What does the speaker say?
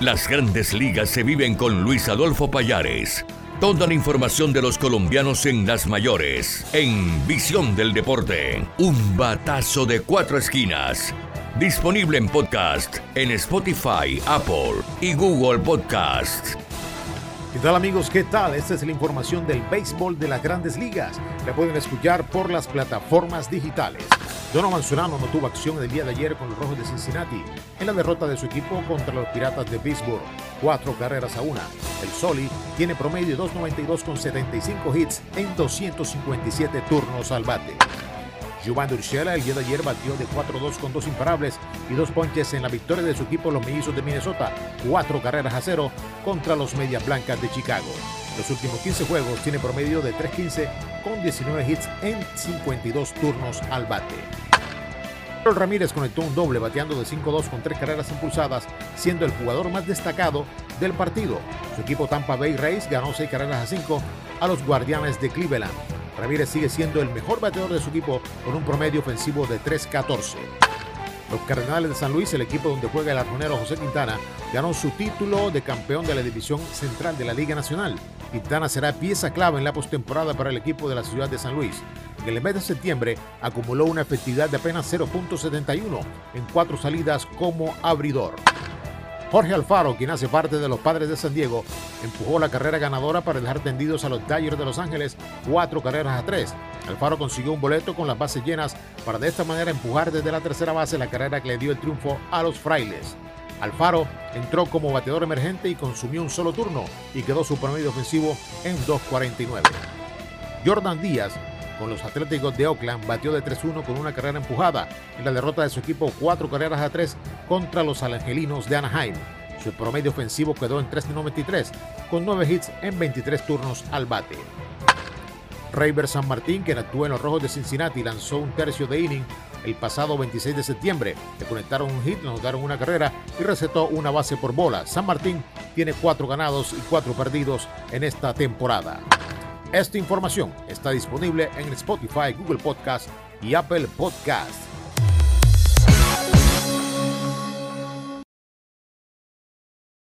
Las grandes ligas se viven con Luis Adolfo Payares. Toda la información de los colombianos en las mayores, en Visión del Deporte. Un batazo de cuatro esquinas. Disponible en podcast en Spotify, Apple y Google Podcast. ¿Qué tal amigos? ¿Qué tal? Esta es la información del béisbol de las grandes ligas. La pueden escuchar por las plataformas digitales. Donovan Solano no tuvo acción el día de ayer con los Rojos de Cincinnati en la derrota de su equipo contra los Piratas de Pittsburgh, cuatro carreras a una. El Soli tiene promedio de 2.92 con 75 hits en 257 turnos al bate. Giovanni Urshela el día de ayer batió de 4-2 con dos imparables y dos ponches en la victoria de su equipo los mellizos de Minnesota, cuatro carreras a cero contra los Medias Blancas de Chicago. Los últimos 15 juegos tiene promedio de 3-15 con 19 hits en 52 turnos al bate. Ramírez conectó un doble bateando de 5-2 con tres carreras impulsadas, siendo el jugador más destacado del partido. Su equipo Tampa Bay Rays ganó 6 carreras a 5 a los Guardianes de Cleveland. Ramírez sigue siendo el mejor bateador de su equipo con un promedio ofensivo de 3-14. Los Cardenales de San Luis, el equipo donde juega el arjonero José Quintana, ganó su título de campeón de la División Central de la Liga Nacional. Quintana será pieza clave en la postemporada para el equipo de la ciudad de San Luis. En el mes de septiembre acumuló una efectividad de apenas 0.71 en cuatro salidas como abridor. Jorge Alfaro, quien hace parte de los Padres de San Diego, empujó la carrera ganadora para dejar tendidos a los Dodgers de Los Ángeles cuatro carreras a tres. Alfaro consiguió un boleto con las bases llenas para de esta manera empujar desde la tercera base la carrera que le dio el triunfo a los Frailes. Alfaro entró como bateador emergente y consumió un solo turno y quedó su promedio ofensivo en 2.49. Jordan Díaz con los Atléticos de Oakland batió de 3-1 con una carrera empujada en la derrota de su equipo cuatro carreras a tres contra los Angelinos de Anaheim. Su promedio ofensivo quedó en 3.93 con 9 hits en 23 turnos al bate. Rayber San Martín, quien actuó en los Rojos de Cincinnati, lanzó un tercio de inning el pasado 26 de septiembre. Le conectaron un hit, le anotaron una carrera y recetó una base por bola. San Martín tiene cuatro ganados y cuatro perdidos en esta temporada. Esta información está disponible en Spotify, Google Podcast y Apple Podcast.